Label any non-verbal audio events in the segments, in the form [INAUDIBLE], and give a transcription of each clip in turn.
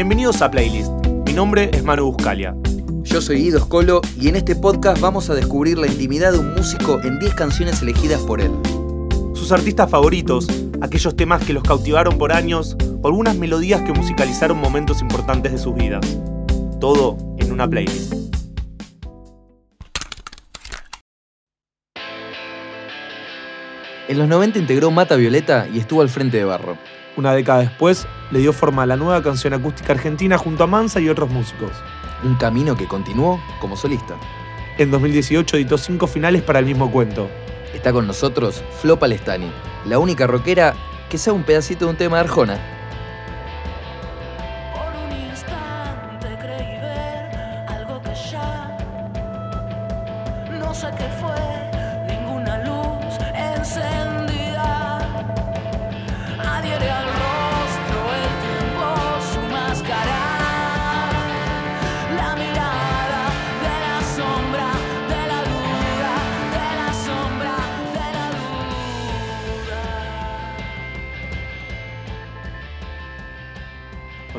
Bienvenidos a Playlist. Mi nombre es Manu Buscalia. Yo soy Guido Scolo y en este podcast vamos a descubrir la intimidad de un músico en 10 canciones elegidas por él. Sus artistas favoritos, aquellos temas que los cautivaron por años o algunas melodías que musicalizaron momentos importantes de sus vidas. Todo en una playlist. En los 90 integró Mata Violeta y estuvo al frente de Barro. Una década después, le dio forma a la nueva canción acústica argentina junto a Mansa y otros músicos. Un camino que continuó como solista. En 2018 editó cinco finales para el mismo cuento. Está con nosotros Flo Palestani, la única rockera que sabe un pedacito de un tema de Arjona.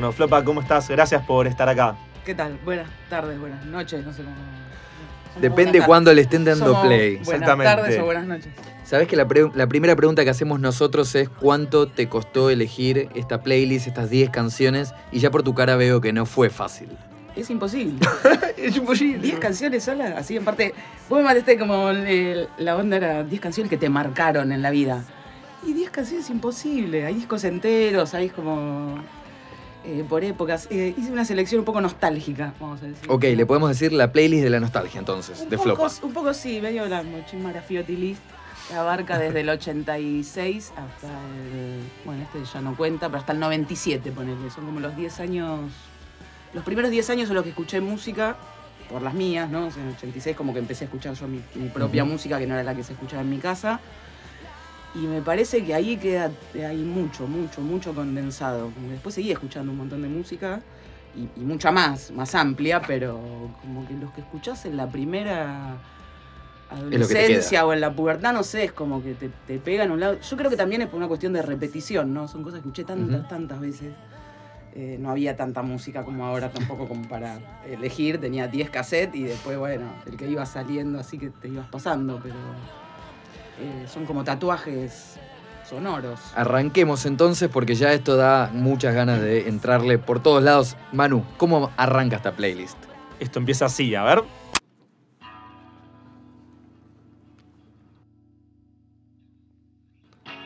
Bueno, Flopa, ¿cómo estás? Gracias por estar acá. ¿Qué tal? Buenas tardes, buenas noches, no sé cómo. somos Depende cuándo le estén dando Somos play. Buenas Exactamente. tardes o buenas noches. Sabes que la, pre- la primera pregunta que hacemos nosotros es cuánto te costó elegir esta playlist, estas 10 canciones, y ya por tu cara veo que no fue fácil. Es imposible. [LAUGHS] Es imposible. 10 canciones solas, así en parte. Vos me mataste como el- la onda era 10 canciones que te marcaron en la vida. Y 10 canciones es imposible. Hay discos enteros, hay como. Eh, por épocas. Eh, hice una selección un poco nostálgica, vamos a decir. Ok, le podemos decir la playlist de la nostalgia entonces, Un de poco, Flopa. un poco sí, medio la Mochima Graffiti List, que abarca desde el [LAUGHS] 86 hasta el. Bueno, este ya no cuenta, pero hasta el 97, ponele. Son como los 10 años. Los primeros 10 años en los que escuché música, por las mías, ¿no? O sea, en el 86 como que empecé a escuchar yo mi, mi propia música, que no era la que se escuchaba en mi casa. Y me parece que ahí queda, hay mucho, mucho, mucho condensado. Después seguí escuchando un montón de música y, y mucha más, más amplia, pero como que los que escuchás en la primera que adolescencia o en la pubertad, no sé, es como que te, te pega en un lado. Yo creo que también es por una cuestión de repetición, ¿no? Son cosas que escuché tantas, tantas veces. Eh, no había tanta música como ahora tampoco como para elegir. Tenía 10 cassettes y después, bueno, el que iba saliendo así que te ibas pasando, pero eh, son como tatuajes sonoros. Arranquemos entonces porque ya esto da muchas ganas de entrarle por todos lados. Manu, ¿cómo arranca esta playlist? Esto empieza así, a ver.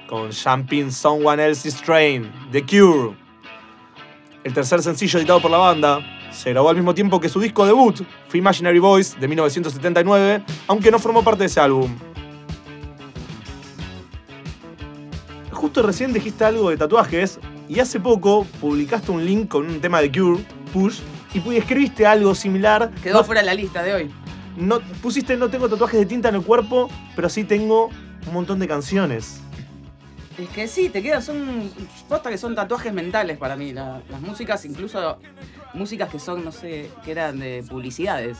Con Jumping Someone Else's Train, The Cure. El tercer sencillo editado por la banda se grabó al mismo tiempo que su disco debut, Free Imaginary Voice, de 1979, aunque no formó parte de ese álbum. Justo recién dijiste algo de tatuajes y hace poco publicaste un link con un tema de Cure, Push, y escribiste algo similar. Quedó No- fuera de la lista de hoy. no, pusiste no tengo tatuajes de tinta en el cuerpo, pero sí tengo un montón de canciones. Es que sí, te quedan, son. Posta que son tatuajes mentales para mí. la- las músicas, incluso músicas que son, no sé, que eran de publicidades.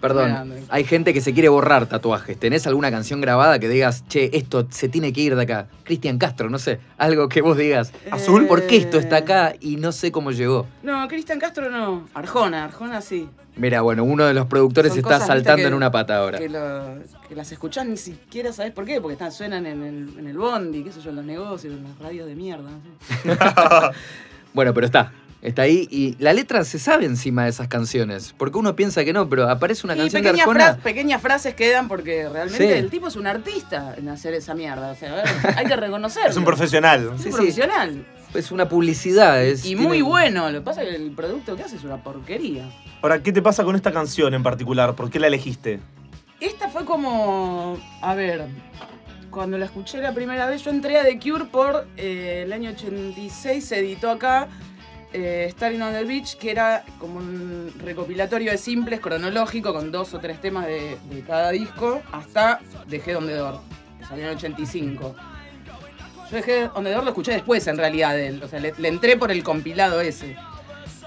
Perdón, Grande. hay gente que se quiere borrar tatuajes. ¿Tenés alguna canción grabada que digas, che, esto se tiene que ir de acá? Cristian Castro, no sé, algo que vos digas. ¿Azul? ¿Por qué esto está acá y no sé cómo llegó? No, Cristian Castro no. Arjona, Arjona sí. Mira, bueno, uno de los productores Son está cosas, saltando que- en una pata ahora. Que, lo- que las escuchás ni siquiera sabés por qué, porque están, suenan en el, en el bondi, qué sé yo, en los negocios, en las radios de mierda. no sé. [LAUGHS] [LAUGHS] Bueno, pero está. Está ahí y la letra se sabe encima de esas canciones. Porque uno piensa que no, pero aparece una Y canción de Arjona. fra- pequeñas frases quedan porque realmente Sí. el tipo es un artista en hacer esa mierda. O sea, ver, hay que reconocerlo. [LAUGHS] Es un profesional. Es un Sí, sí. profesional. Es una publicidad. Es, Y tiene- muy bueno. Lo que pasa es que el producto que hace es una porquería. Ahora, ¿qué te pasa con esta canción en particular? ¿Por qué la elegiste? Esta fue como. A ver. Cuando la escuché la primera vez, yo entré a The Cure por eh, el año 86, se editó acá eh, on the Beach, que era como un recopilatorio de simples, cronológico, con dos o tres temas de, cada disco, hasta Dejé Donde Door, que salió en el 85. Yo Dejé Donde Door lo escuché después, en realidad, de él. O sea, le, entré por el compilado ese.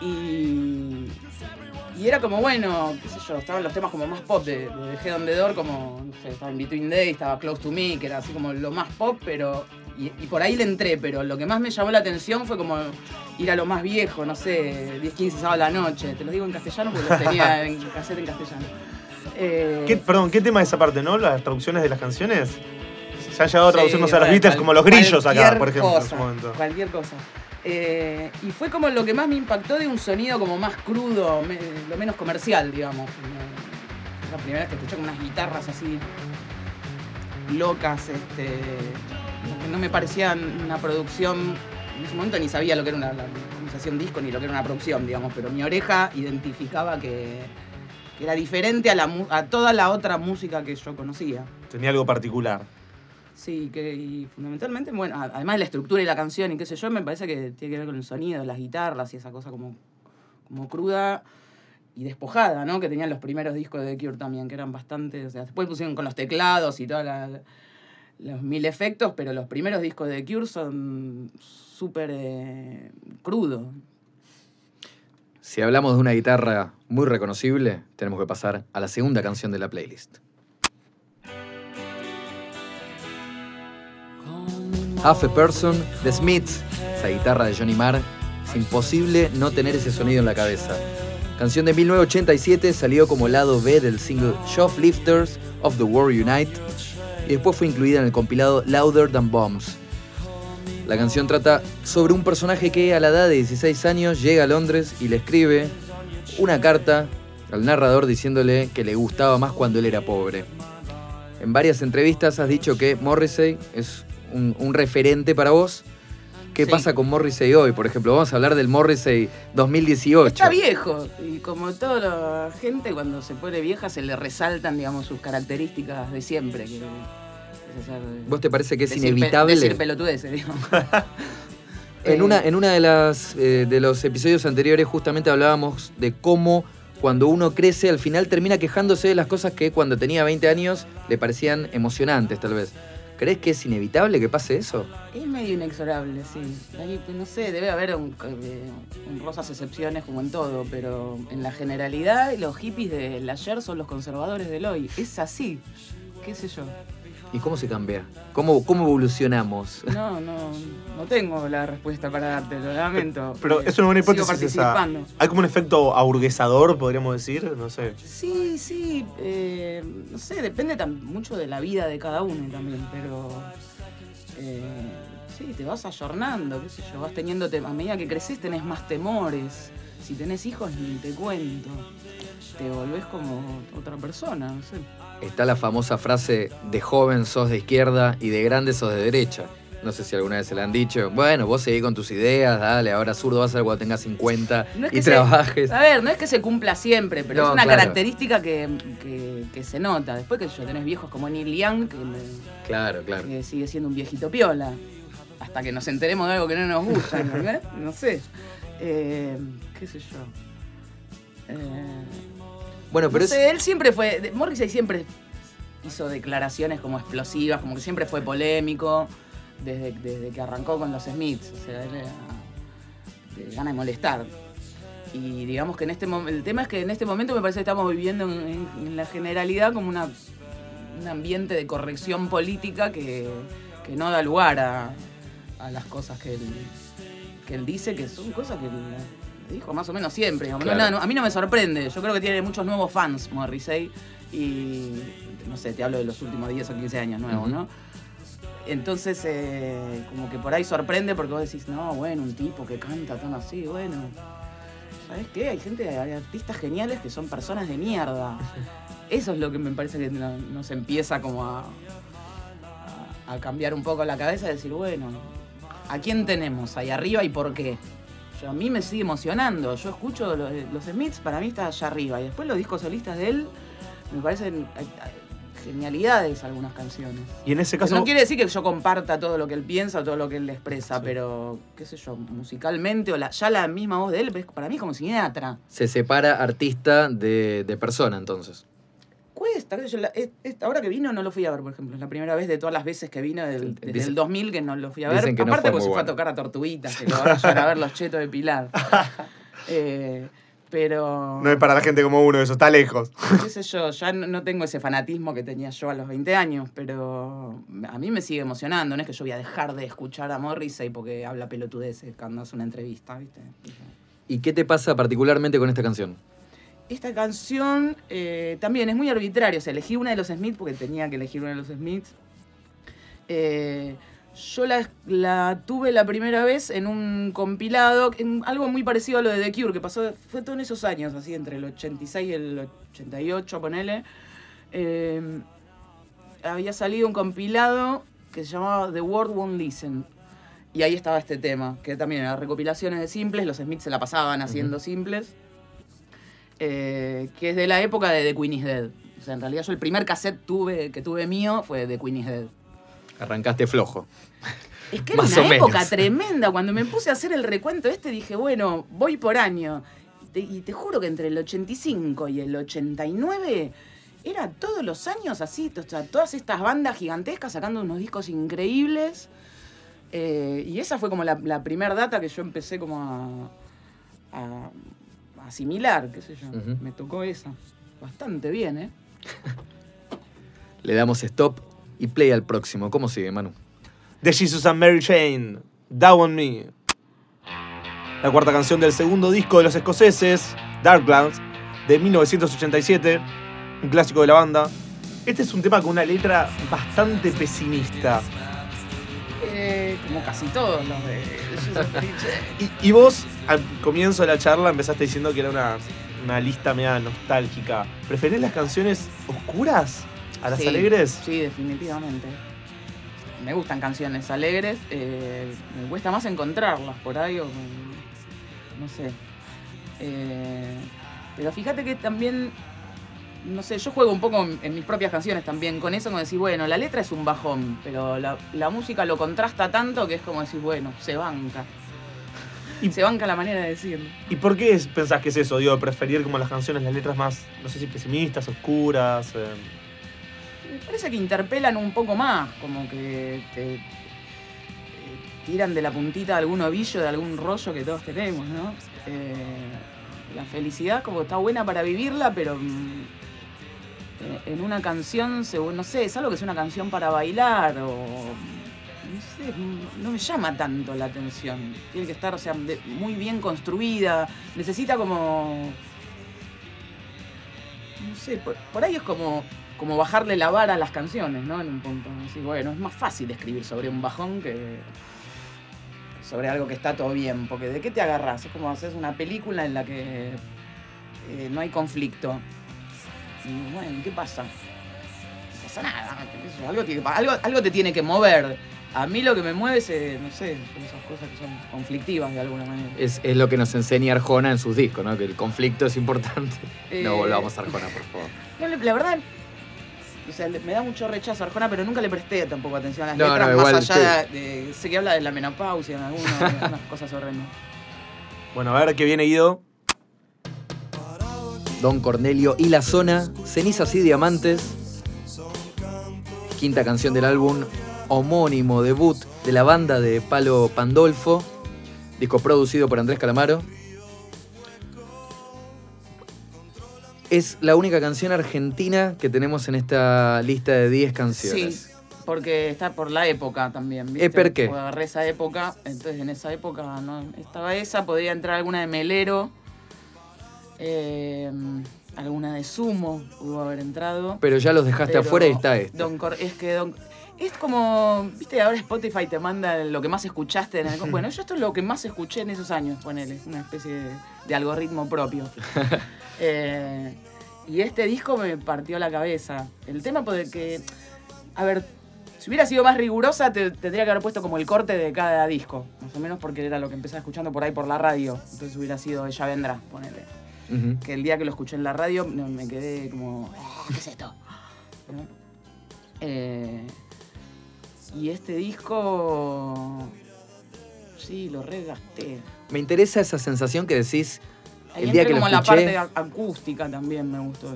Y. Y era como, bueno, qué sé yo, estaban los temas como más pop de, de Dejé Donde Door, como, no sé, estaba en Between Days, estaba Close to Me, que era así como lo más pop, pero y, y por ahí le entré, pero lo que más me llamó la atención fue como ir a lo más viejo, no sé, 10, 15 sábado a la noche. Te lo digo en castellano porque los tenía [LAUGHS] en cassette en castellano. Eh, ¿Qué- perdón, ¿qué tema es esa parte, no? Las traducciones de las canciones. Se han llegado a Sí, traducirnos a los Beatles como los grillos acá, por ejemplo, en su momento. Cualquier cosa. Eh, y fue como lo que más me impactó de un sonido como más crudo, me- lo menos comercial, digamos. La primera vez que escuché con unas guitarras así locas, este, no me parecía una producción. En ese momento ni sabía lo que era una, la, un disco ni lo que era una producción, digamos, pero mi oreja identificaba que, que era diferente a, la, a toda la otra música que yo conocía. Tenía algo particular. Sí, que y fundamentalmente, bueno, además de la estructura y la canción y qué sé yo, me parece que tiene que ver con el sonido, las guitarras y esa cosa como, como cruda y despojada, ¿no? Que tenían los primeros discos de The Cure también, que eran bastante, o sea, después pusieron con los teclados y todos los mil efectos, pero los primeros discos de Cure son súper eh, crudos. Si hablamos de una guitarra muy reconocible, tenemos que pasar a la segunda canción de la playlist. Half a Person, The Smiths, esa guitarra de Johnny Marr. Es imposible no tener ese sonido en la cabeza. Canción de 1987 salió como lado B del single Shoplifters of the World Unite y después fue incluida en el compilado Louder Than Bombs. La canción trata sobre un personaje que a la edad de 16 años llega a Londres y le escribe una carta al narrador diciéndole que le gustaba más cuando él era pobre. En varias entrevistas has dicho que Morrissey es un, un referente para vos. ¿Qué Sí. pasa con Morrissey hoy? Por ejemplo, vamos a hablar del Morrissey 2018. Está viejo y como toda la gente cuando se pone vieja se le resaltan, digamos, sus características de siempre. Que, ¿Vos te parece que es decir pe- inevitable? Decir pelotudeces, digamos. [LAUGHS] En una, en una de las eh, de los episodios anteriores justamente hablábamos de cómo cuando uno crece al final termina quejándose de las cosas que cuando tenía 20 años le parecían emocionantes tal vez. ¿Crees que es inevitable que pase eso? Es medio inexorable, sí. Ahí, no sé, debe haber un, eh, honrosas excepciones como en todo, pero en la generalidad los hippies del ayer son los conservadores del hoy. Es así, qué sé yo. ¿Y cómo se cambia? ¿Cómo, cómo evolucionamos? [LAUGHS] No, no, no tengo la respuesta para darte, lo lamento. Pero Eh, es una buena sigo hipótesis esa. participando. Hay como un efecto aburguesador, podríamos decir, no sé. Sí, sí, eh, no sé, depende mucho de la vida de cada uno también, pero eh, sí, te vas ayornando, qué sé yo, vas teniendo, te- a medida que creces tenés más temores, si tenés hijos ni te cuento, te volvés como otra persona, no sé. Está la famosa frase de joven sos de izquierda y de grande sos de derecha. No sé si alguna vez se la han dicho. Bueno, vos seguís con tus ideas, dale, ahora zurdo vas a ser cuando tengas 50 No es y que se- trabajes. A ver, no es que se cumpla siempre, pero No, es una claro. característica que, que- que se nota. Después que yo tenés viejos como Neil Young, que me- Claro, claro. que sigue siendo un viejito piola. Hasta que nos enteremos de algo que no nos gusta, ¿entendés? [LAUGHS] No sé. Eh, ¿Qué sé yo? Eh, Bueno, pero no es, sé, él siempre fue. Morrissey siempre hizo declaraciones como explosivas, como que siempre fue polémico desde, desde que arrancó con los Smiths. O sea, él era gana de molestar. Y digamos que en este momento. El tema es que en este momento me parece que estamos viviendo en, en- en la generalidad como una, un ambiente de corrección política que, que no da lugar a, a las cosas que él, que él dice, que son cosas que él dijo más o menos siempre. digamos. No, Claro. no, a mí no me sorprende. Yo creo que tiene muchos nuevos fans, Morrissey. Y no sé, te hablo de los últimos 10 o 15 años nuevos. ¿no? Entonces, eh, como que por ahí sorprende porque vos decís, no, bueno, un tipo que canta tan así, bueno. ¿Sabes qué? Hay gente, hay artistas geniales que son personas de mierda. [LAUGHS] Eso es lo que me parece que no- nos empieza como a, a, a cambiar un poco la cabeza y decir, bueno, ¿a quién tenemos ahí arriba y por qué? Yo, a mí me sigue emocionando. Yo escucho los, los Smiths, para mí está allá arriba. Y después los discos solistas de él me parecen eh, eh, genialidades algunas canciones. Y en ese caso. no quiere decir que yo comparta todo lo que él piensa o todo lo que él expresa, Sí. pero qué sé yo, musicalmente o la, ya la misma voz de él, es- para mí es como cineatra. se separa artista de, de persona, entonces. Cuesta, yo, la- es- es- ahora que vino no lo fui a ver, por ejemplo. Es la primera vez de todas las veces que vino del- desde Dicen- el 2000 que no lo fui a ver. que no Aparte fue porque muy se fue a bueno. tocar a Tortuguitas, que lo van a ver los chetos de Pilar. [LAUGHS] Eh, Pero. No es para la gente como uno, eso está lejos. qué sé yo, ya no, no tengo ese fanatismo que tenía yo a los 20 años, pero a mí me sigue emocionando. No es que yo voy a dejar de escuchar a Morrissey porque habla pelotudeces cuando hace una entrevista, ¿viste? ¿Y qué te pasa particularmente con esta canción? Esta canción eh, también es muy arbitraria. O sea, elegí una de los Smiths porque tenía que elegir una de los Smiths. Eh, yo la, la tuve la primera vez en un compilado, en algo muy parecido a lo de The Cure, que pasó, fue todo en esos años, así entre el 86 y el 88, ponele. Eh, había salido un compilado que se llamaba The World Won't Listen. Y ahí estaba este tema, que también eran recopilaciones de simples, los Smiths se la pasaban haciendo simples, eh, que es de la época de The Queen is Dead. O sea, en realidad yo el primer cassette tuve, que tuve mío fue The Queen is Dead. Arrancaste flojo. Es que era Más una menos. época tremenda. Cuando me puse a hacer el recuento este, dije, bueno, voy por año. Te- y te juro que entre el 85 y el 89 era todos los años así. O sea, todas estas bandas gigantescas sacando unos discos increíbles. Eh, y esa fue como la, la primera data que yo empecé como a asimilar, qué sé yo. Me tocó esa. Bastante bien, ¿eh? [LAUGHS] Le damos stop y play al próximo. ¿Cómo sigue, Manu? De Jesus and Mary Chain, Down on Me. La cuarta canción del segundo disco de los escoceses, Darklands, de 1987, un clásico de la banda. Este es un tema con una letra bastante pesimista. Como casi todos los de. [LAUGHS] Y, y vos, al comienzo de la charla, empezaste diciendo que era una, una lista media nostálgica. ¿Preferís las canciones oscuras a las Sí, alegres? Sí, definitivamente. Me gustan canciones alegres. eh, me cuesta más encontrarlas por ahí o no sé. Eh, pero fíjate que también, no sé, yo juego un poco en, mis propias canciones también con eso, como decir, bueno, la letra es un bajón, pero la, la música lo contrasta tanto que es como decir, bueno, se banca. Y- se banca la manera de decirlo. ¿Y por qué es- pensás que es eso? Digo, preferir como las canciones, las letras más, no sé si pesimistas, oscuras. eh. Me parece que interpelan un poco más, como que te eh, tiran de la puntita de algún ovillo, de algún rollo que todos tenemos, ¿no? Eh, la felicidad como está buena para vivirla, pero mm, en una canción, se- no sé, es algo que es una canción para bailar o... No sé, no me llama tanto la atención. Tiene que estar, o sea, de- muy bien construida. Necesita como no sé, por, por ahí es como, como bajarle la vara a las canciones, ¿no? En un punto. Decir, bueno, es más fácil escribir sobre un bajón que sobre algo que está todo bien, porque ¿de qué te agarras? Es como hacer una película en la que eh, no hay conflicto. Y bueno, ¿qué pasa? No pasa nada. Algo, tiene algo, algo te tiene que mover. A mí lo que me mueve es, eh, no sé, son esas cosas que son conflictivas de alguna manera. Es, es lo que nos enseña Arjona en sus discos, ¿no? Que el conflicto es importante. [LAUGHS] Eh, No volvamos a Arjona, por favor. No, le- la verdad, o sea, me da mucho rechazo a Arjona, pero nunca le presté tampoco atención a las No, letras, no, igual, más allá de, de- Sé que habla de la menopausia en algunas, de algunas cosas horrendas. Bueno, a ver qué viene Guido. Don Cornelio y la zona, Cenizas y Diamantes. Quinta canción del álbum homónimo debut de la banda de Palo Pandolfo. Disco producido por Andrés Calamaro. Es la única canción argentina que tenemos en esta lista de 10 canciones. Sí, porque está por la época también, ¿viste? ¿Eh, por qué? Porque agarré esa época, entonces en esa época no estaba esa, podría entrar alguna de Melero, eh, alguna de Sumo, pudo haber entrado. Pero ya los dejaste Pero afuera y está este. Don Cor- es que Don- es como, viste, ahora Spotify te manda lo que más escuchaste en el, [LAUGHS] Bueno, yo esto es lo que más escuché en esos años, ponele, una especie de, de algoritmo propio. [LAUGHS] Eh, y este disco me partió la cabeza. El tema porque, a ver, si hubiera sido más rigurosa, te tendría que haber puesto como el corte de cada disco, más o menos porque era lo que empecé escuchando por ahí por la radio. Entonces hubiera sido Ella Vendrá, ponele Que el día que lo escuché en la radio me quedé como, "Ah, ¿qué es esto? ¿No? Eh, y este disco, sí, lo regasté. Me interesa esa sensación que decís Ahí el día que lo como la escuché. parte ac- acústica también me gustó.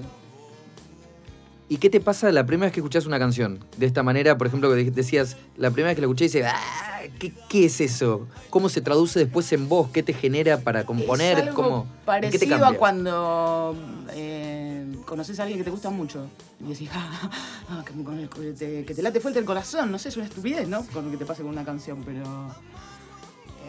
¿Y qué te pasa la primera vez que escuchás una canción? De esta manera, por ejemplo, que de- decías, la primera vez que la escuché, dices, "Ah, ¿qué, qué es eso? ¿Cómo se traduce después en voz? ¿Qué te genera para componer? es algo ¿Cómo, ¿en qué te parecido a cuando eh, conoces a alguien que te gusta mucho y decís, [LAUGHS] ah, ah, que, con el- que te, que te late fuerte el corazón, no sé, es una estupidez, ¿no? Con lo que te pase con una canción, pero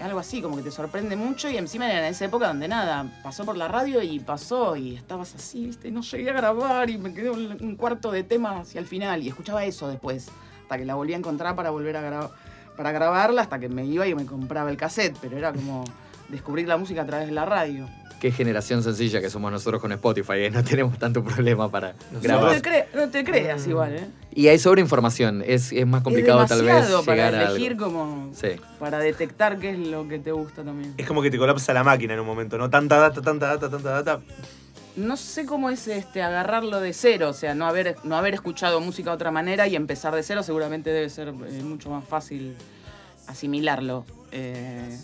algo así, como que te sorprende mucho y encima era en esa época donde nada, pasó por la radio y pasó y estabas así, viste, no llegué a grabar y me quedé un, un cuarto de tema hacia el final y escuchaba eso después, hasta que la volví a encontrar para volver a grabar, para grabarla, hasta que me iba y me compraba el cassette, pero era como descubrir la música a través de la radio. Qué generación sencilla que somos nosotros con Spotify, ¿eh? no tenemos tanto problema para No grabar. te, cre- no te creas Mm. igual, ¿eh? Y hay sobreinformación, es, es más complicado es tal vez demasiado llegar para a elegir algo. como... Sí. Para detectar qué es lo que te gusta también. Es como que te colapsa la máquina en un momento, ¿no? Tanta data, tanta data, tanta data. No sé cómo es este agarrarlo de cero, o sea, no haber, no haber escuchado música de otra manera y empezar de cero seguramente debe ser eh, mucho más fácil asimilarlo. Eh,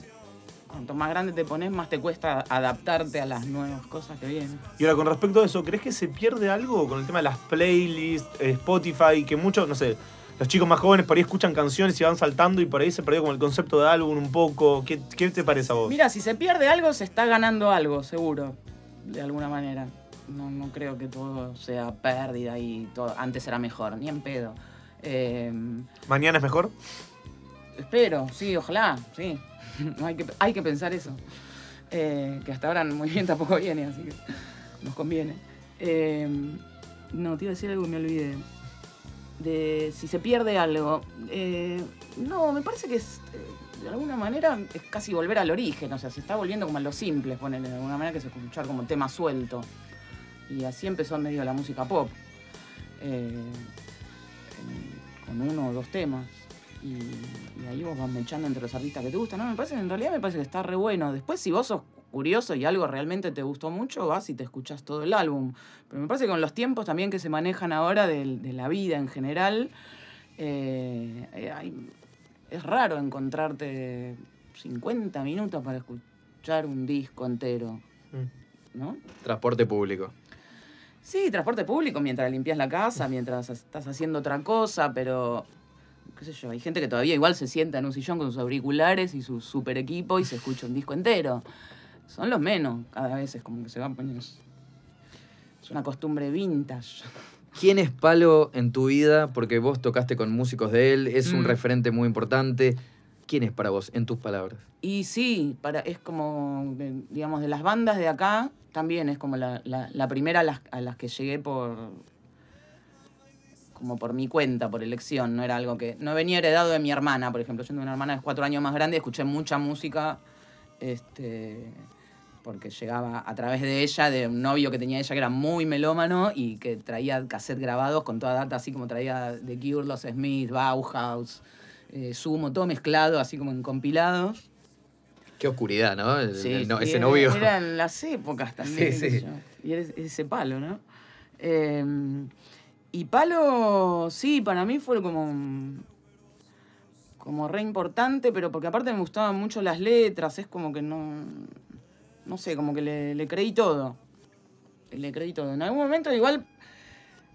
cuanto más grande te pones, más te cuesta adaptarte a las nuevas cosas que vienen. Y ahora, con respecto a eso, ¿crees que se pierde algo con el tema de las playlists, eh, Spotify, que muchos, no sé, los chicos más jóvenes por ahí escuchan canciones y van saltando y por ahí se perdió como el concepto de álbum un poco? ¿Qué, qué te parece a vos? Mira, si se pierde algo, se está ganando algo, seguro, de alguna manera. No, no creo que todo sea pérdida y todo antes era mejor, ni en pedo. Eh, ¿Mañana es mejor? Espero, sí, ojalá, sí. [LAUGHS] Hay, que, hay que pensar eso. Eh, que hasta ahora muy bien tampoco viene, así que nos conviene. Eh, no, te iba a decir algo y me olvidé. De si se pierde algo. Eh, no, me parece que es, eh, de alguna manera es casi volver al origen. O sea, se está volviendo como a lo simple, ponerle de alguna manera que es escuchar como tema suelto. Y así empezó medio la música pop. Con uno o dos temas. Y, y ahí vos vas mechando entre los artistas que te gustan. No, me parece, en realidad me parece que está re bueno. Después, si vos sos curioso y algo realmente te gustó mucho, vas y te escuchás todo el álbum. Pero me parece que con los tiempos también que se manejan ahora de, la vida en general, eh, eh, hay- es raro encontrarte 50 minutos para escuchar un disco entero, Mm. ¿no? Transporte público. Sí, transporte público mientras limpias la casa, mientras estás haciendo otra cosa, pero qué sé yo, hay gente que todavía igual se sienta en un sillón con sus auriculares y su super equipo y se escucha un disco entero. Son los menos, cada vez es como que se van poniendo. Es una costumbre vintage. ¿Quién es Palo en tu vida? Porque vos tocaste con músicos de él, es un Mm. referente muy importante. ¿Quién es para vos, en tus palabras? Y sí, para, es como, digamos, de las bandas de acá, también es como la, la- la primera a las, a las que llegué por como por mi cuenta, por elección, no era algo que... No venía heredado de mi hermana, por ejemplo. Yo tengo una hermana de cuatro años más grande escuché mucha música, este, porque llegaba a través de ella, de un novio que tenía ella que era muy melómano y que traía cassette grabados con toda data, así como traía The Cure, Los Smith, Bauhaus, eh, Sumo, todo mezclado, así como en compilados. Qué oscuridad, ¿no? El- Sí, el no- sí, ese era- novio. Eran las épocas también. [LAUGHS] Sí, sí. Y era ese palo, ¿no? Eh, y palo, sí, para mí fue como. como re importante, pero porque aparte me gustaban mucho las letras, es como que no. No sé, como que le, le creí todo. Le creí todo. En algún momento igual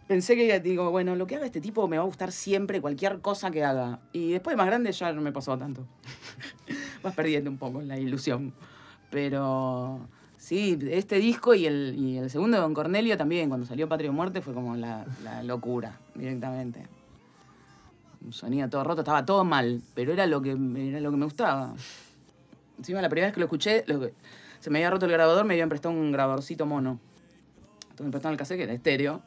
pensé que digo, bueno, lo que haga este tipo me va a gustar siempre, cualquier cosa que haga. Y después de más grande ya no me pasó tanto. [LAUGHS] Vas perdiendo un poco la ilusión. Pero sí, este disco y el, y el segundo de Don Cornelio también, cuando salió Patria o Muerte, fue como la, locura, directamente. Sonido todo roto, estaba todo mal, pero era lo que, era lo que me gustaba. Encima, la primera vez que lo escuché, lo que- se me había roto el grabador, me habían prestado un grabadorcito mono. Entonces me prestaron el cassette, que era estéreo.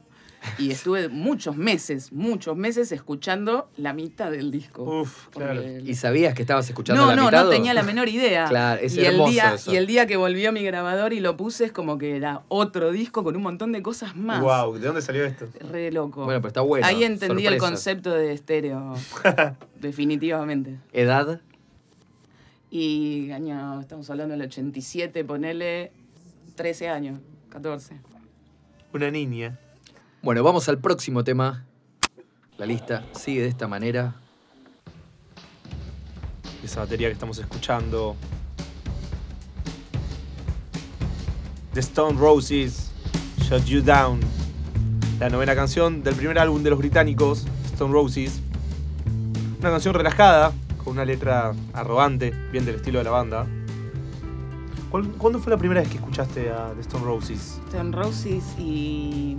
Y estuve muchos meses, muchos meses escuchando la mitad del disco. Uf, claro. el- ¿Y sabías que estabas escuchando no, la no, mitad? no o- tenía la menor idea. Claro, es y el día, eso. Y el día que volvió mi grabador y lo puse es como que era otro disco con un montón de cosas más. Wow, ¿de dónde salió esto? Re loco. Bueno, pero está bueno. Ahí entendí el concepto de estéreo. [LAUGHS] definitivamente. ¿Edad? Y año, estamos hablando del 87, ponele 13 años, 14. Una niña. Bueno, vamos al próximo tema. La lista sigue de esta manera. Esa batería que estamos escuchando. The Stone Roses, Shut You Down. la novena canción del primer álbum de los británicos, Stone Roses. Una canción relajada, con una letra arrogante, bien del estilo de la banda. ¿Cuál- ¿Cuándo fue la primera vez que escuchaste a The Stone Roses? Stone Roses y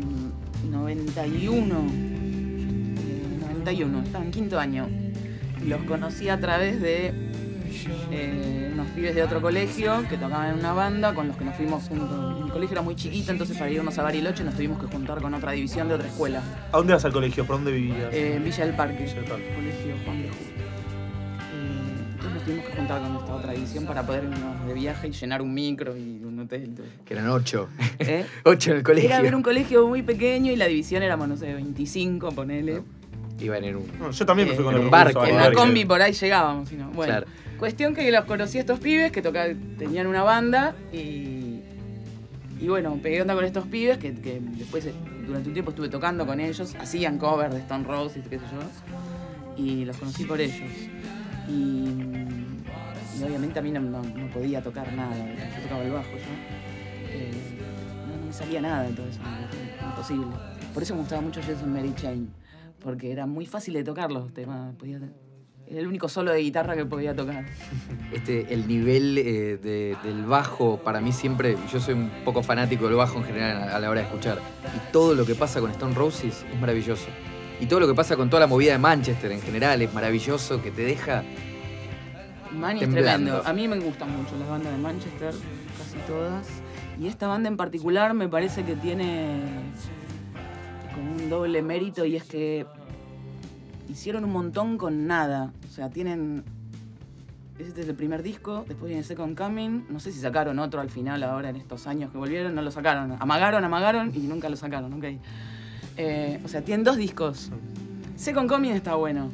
91. eh, 91, estaba en quinto año. Los conocí a través de eh, unos pibes de otro colegio que tocaban en una banda con los que nos fuimos juntos. Mi colegio era muy chiquito, entonces para irnos a Bariloche nos tuvimos que juntar con otra división de otra escuela. ¿A dónde vas al colegio? ¿Por dónde vivías? Eh, en Villa del Parque, Villa del Parque. colegio Juan de Justo. Eh, entonces nos tuvimos que juntar con esta otra división para poder irnos de viaje y llenar un micro y Que eran ocho. ¿Eh? [LAUGHS] ocho en el colegio. Era ver un colegio muy pequeño y la división éramos, no sé, 25, ponele. Iban en un. No, yo también me fui Eh, con en el un barco, En la combi por ahí llegábamos. si no. Bueno, Claro. cuestión que los conocí a estos pibes que toca, tenían una banda y, y bueno, pegué onda con estos pibes que, que después eh, durante un tiempo estuve tocando con ellos, hacían cover de Stone Roses, qué sé yo, y los conocí por ellos. Y, obviamente a mí no, podía tocar nada, yo tocaba el bajo. Eh, no, no me salía nada de todo eso, imposible. Por eso me gustaba mucho Jason Mary Chain, porque era muy fácil de tocar los temas. Era el único solo de guitarra que podía tocar. [LAUGHS] Este, el nivel eh, de- del bajo, para mí siempre, yo soy un poco fanático del bajo en general a la hora de escuchar. Y todo lo que pasa con Stone Roses es maravilloso. Y todo lo que pasa con toda la movida de Manchester en general es maravilloso, que te deja. Manny es Temblando. tremendo. A mí me gustan mucho las bandas de Manchester, casi todas. Y esta banda en particular me parece que tiene como un doble mérito y es que hicieron un montón con nada. O sea, tienen. Este es el primer disco, después viene Second Coming. No sé si sacaron otro al final ahora en estos años que volvieron, no lo sacaron. Amagaron, amagaron y nunca lo sacaron, ok. Eh, o sea, tienen dos discos. Second Coming está bueno. No,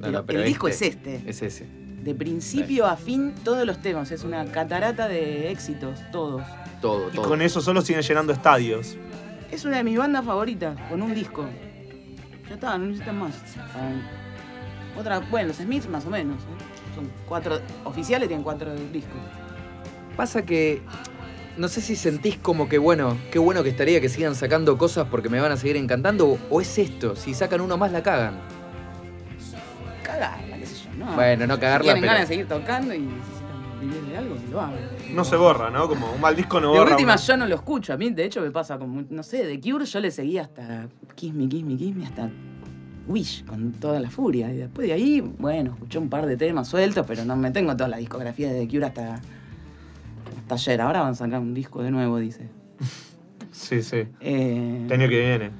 Pero no, pero el disco este es este. Es ese. De principio a fin, todos los temas. Es una catarata de éxitos, todos. Todo, Y todo. con eso solo siguen llenando estadios. Es una de mis bandas favoritas, con un disco. Ya está, no necesitan más. Otra, bueno, los Smiths más o menos. ¿eh? Son cuatro, oficiales tienen cuatro discos. Pasa que. No sé si sentís como que, bueno, qué bueno que estaría que sigan sacando cosas porque me van a seguir encantando, o, o es esto, si sacan uno más la cagan. Cagarla, qué sé yo, ¿no? Bueno, no Si cagarla, tienen pero. ganas de seguir tocando y necesitan vivir de algo, que lo hagan. No se borra, ¿no? Como un mal disco no De borra. última una- yo no lo escucho. A mí, de hecho, me pasa como, no sé, de Cure yo le seguía hasta Kiss Me, Kiss Me, Kiss Me, hasta Wish, con toda la furia. Y después de ahí, bueno, escuché un par de temas sueltos, pero no me tengo toda la discografía de The Cure hasta, hasta ayer. Ahora van a sacar un disco de nuevo, dice. [LAUGHS] Sí, sí. Eh, El año que viene.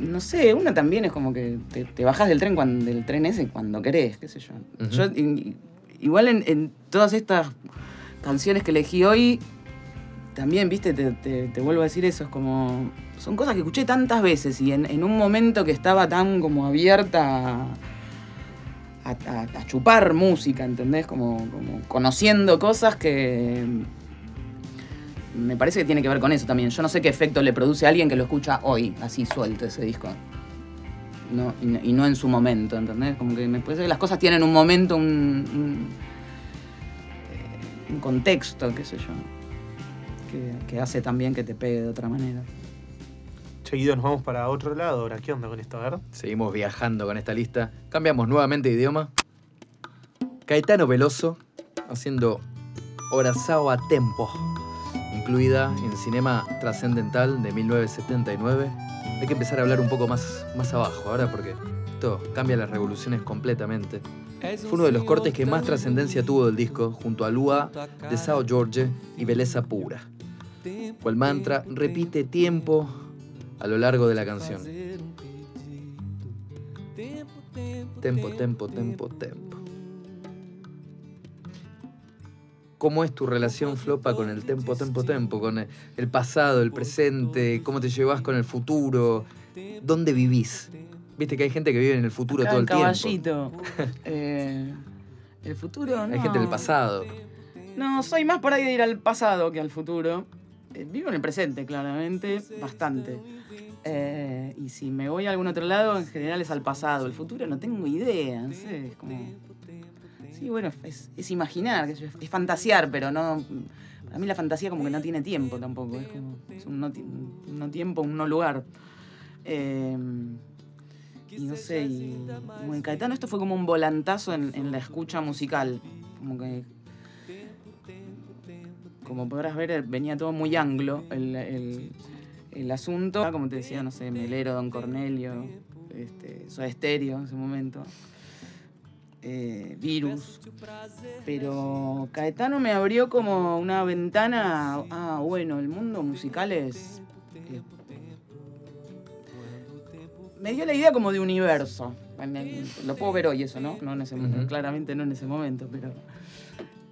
No sé, una también es como que te, te bajás del tren cuando, del tren ese cuando querés, qué sé yo. Yo, igual en, en todas estas canciones que elegí hoy, también, viste, te, te- te vuelvo a decir eso, es como. Son cosas que escuché tantas veces y en, en un momento que estaba tan como abierta a, a- a chupar música, ¿entendés? Como, como conociendo cosas que. Me parece que tiene que ver con eso también. Yo no sé qué efecto le produce a alguien que lo escucha hoy, así suelto ese disco. No, y, no- y no en su momento, ¿entendés? Como que me parece que las cosas tienen un momento, un, un, eh, un contexto, qué sé yo, que, que hace también que te pegue de otra manera. Seguido nos vamos para otro lado ahora. ¿Qué onda con esto? A ver. Seguimos viajando con esta lista. Cambiamos nuevamente de idioma. Caetano Veloso haciendo Orazao a Tempo, incluida en Cinema Trascendental de 1979. Hay que empezar a hablar un poco más, más abajo ahora porque esto cambia las revoluciones completamente. Fue uno de los cortes que más trascendencia tuvo del disco, junto a Lua de Sao George y Beleza Pura. El mantra repite tiempo a lo largo de la canción. Tempo, tempo, tempo, tempo. ¿Cómo es tu relación, Flopa, con el tempo, tempo, tempo? Con el- pasado, el presente, cómo te llevas con el futuro, dónde vivís. Viste que hay gente que vive en el futuro Acá todo el tiempo. Caballito. [LAUGHS] eh, el futuro, no. Hay gente del pasado. No, soy más por ahí de ir al pasado que al futuro. Eh, vivo en el presente, claramente, bastante. Eh, y si me voy a algún otro lado, en general es al pasado. El futuro no tengo idea, no sé, es como... Sí, bueno, es, es imaginar, yo, es fantasear, pero no... Para mí la fantasía como que no tiene tiempo tampoco, es como es un no, un no tiempo, un no lugar. Eh, y no sé, y como en Caetano esto fue como un volantazo en, en la escucha musical. Como que. Como podrás ver, venía todo muy anglo el, el- el asunto. Como te decía, no sé, Melero, Don Cornelio, este, Soda en ese momento. Eh, Virus. Pero Caetano me abrió como una ventana. Ah, bueno, el mundo musical es. me dio la idea como de universo. Lo puedo ver hoy eso, ¿no? no en ese, Ujú. Claramente no en ese momento, pero.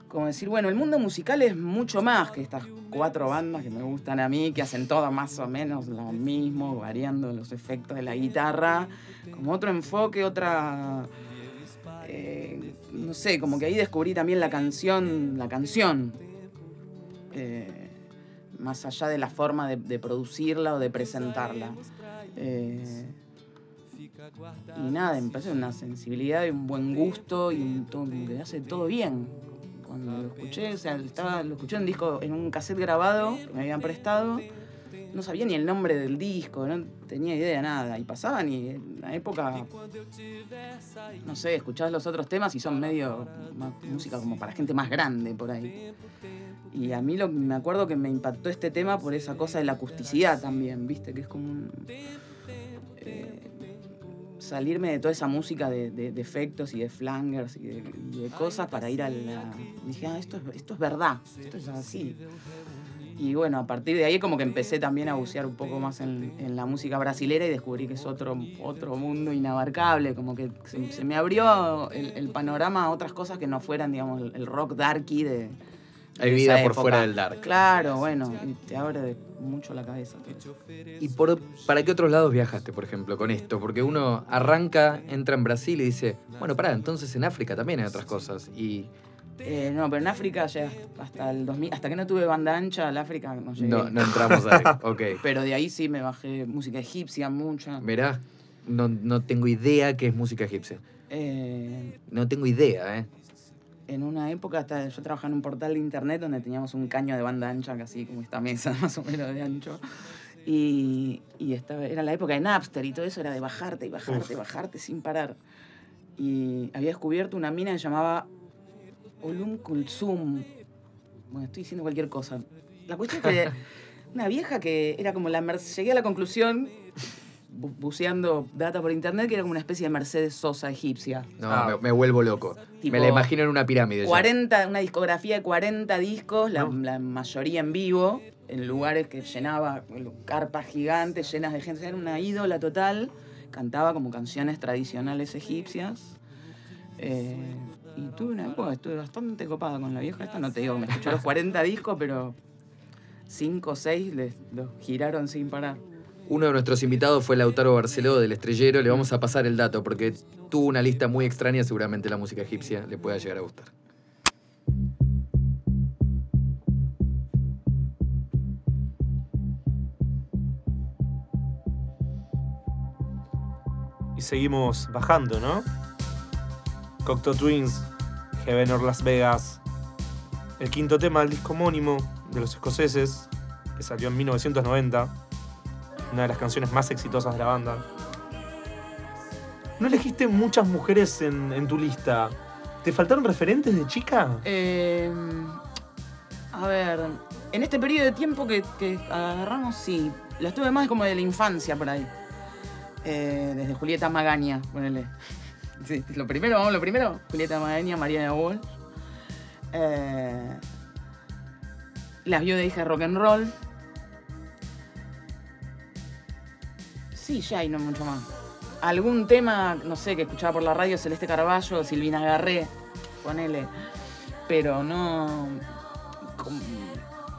Como decir, bueno, el mundo musical es mucho más que estas cuatro bandas que me gustan a mí, que hacen todas más o menos lo mismo, variando los efectos de la guitarra, como otro enfoque, otra eh, no sé, como que ahí descubrí también la canción, la canción. Eh, más allá de la forma de, producirla o de presentarla. Eh, y nada, empecé una sensibilidad y un buen gusto y un todo, que hace todo bien. Cuando lo escuché, o sea, estaba, lo escuché en disco, en un cassette grabado que me habían prestado. No sabía ni el nombre del disco, no tenía idea nada. Y pasaban y en la época no sé, escuchás los otros temas y son medio música como para gente más grande por ahí. Y a mí lo, me acuerdo que me impactó este tema por esa cosa de la acusticidad también, ¿viste? Que es como un, eh, salirme de toda esa música de, de- de efectos y de flangers y de, y de cosas para ir a la... Dije, ah, esto es, esto es verdad, esto es así. Y bueno, a partir de ahí como que empecé también a bucear un poco más en, en la música brasilera y descubrí que es otro, otro mundo inabarcable, como que se, se me abrió el, el panorama a otras cosas que no fueran, digamos, el, el rock darky de... Hay vida por época. fuera del dark. Claro, bueno, y te abre mucho la cabeza. todo. ¿Y por, para qué otros lados viajaste, por ejemplo, con esto? Porque uno arranca, entra en Brasil y dice, bueno, pará, entonces en África también hay otras cosas. Y Eh, no, pero en África ya hasta el 2000, hasta que no tuve banda ancha, al África no llegué. no, no entramos ahí. [LAUGHS] Ok. Pero de ahí sí me bajé música egipcia mucha. Mirá, no, no tengo idea qué es música egipcia. Eh, No tengo idea, ¿eh? en una época hasta yo trabajaba en un portal de internet donde teníamos un caño de banda ancha, casi como esta mesa, [LAUGHS] más o menos de ancho. Y, y estaba, era la época de Napster y todo eso era de bajarte y bajarte, bajarte sin parar. Y había descubierto una mina que llamaba Olum Kulsum. Bueno, estoy diciendo cualquier cosa. La cuestión es que [LAUGHS] una vieja que era como la... Mer- Llegué a la conclusión, bu- buceando data por internet, que era como una especie de Mercedes Sosa egipcia. No, Ah. me, me vuelvo loco. Tipo, me la imagino en una pirámide. ya. 40, una discografía de 40 discos, la, No. la mayoría en vivo, en lugares que llenaba carpas gigantes llenas de gente. Era una ídola total. Cantaba como canciones tradicionales egipcias. Eh, y tuve una época, estuve bastante copada con la vieja esta. No te digo que me escuché los 40 discos, pero 5 o 6 les, los giraron sin parar. Uno de nuestros invitados fue Lautaro Barceló del Estrellero. Le vamos a pasar el dato porque tuvo una lista muy extraña. Seguramente la música egipcia le pueda llegar a gustar. Y seguimos bajando, ¿no? Cocteau Twins, Heaven or Las Vegas. El quinto tema del disco homónimo de los escoceses, que salió en 1990. Una de las canciones más exitosas de la banda. ¿No elegiste muchas mujeres en, tu lista? ¿Te faltaron referentes de chica? Eh, a ver, en este periodo de tiempo que, que agarramos, sí. Las tuve más como de la infancia por ahí. Eh, desde Julieta Magaña, ponele. Sí, lo primero, vamos, lo primero. Julieta Magaña, Mariana Walsh. Eh, las vio de rock and roll. Sí, ya hay no mucho más. Algún tema, no sé, que escuchaba por la radio, Celeste Carballo, Silvina Garré, ponele. Pero no,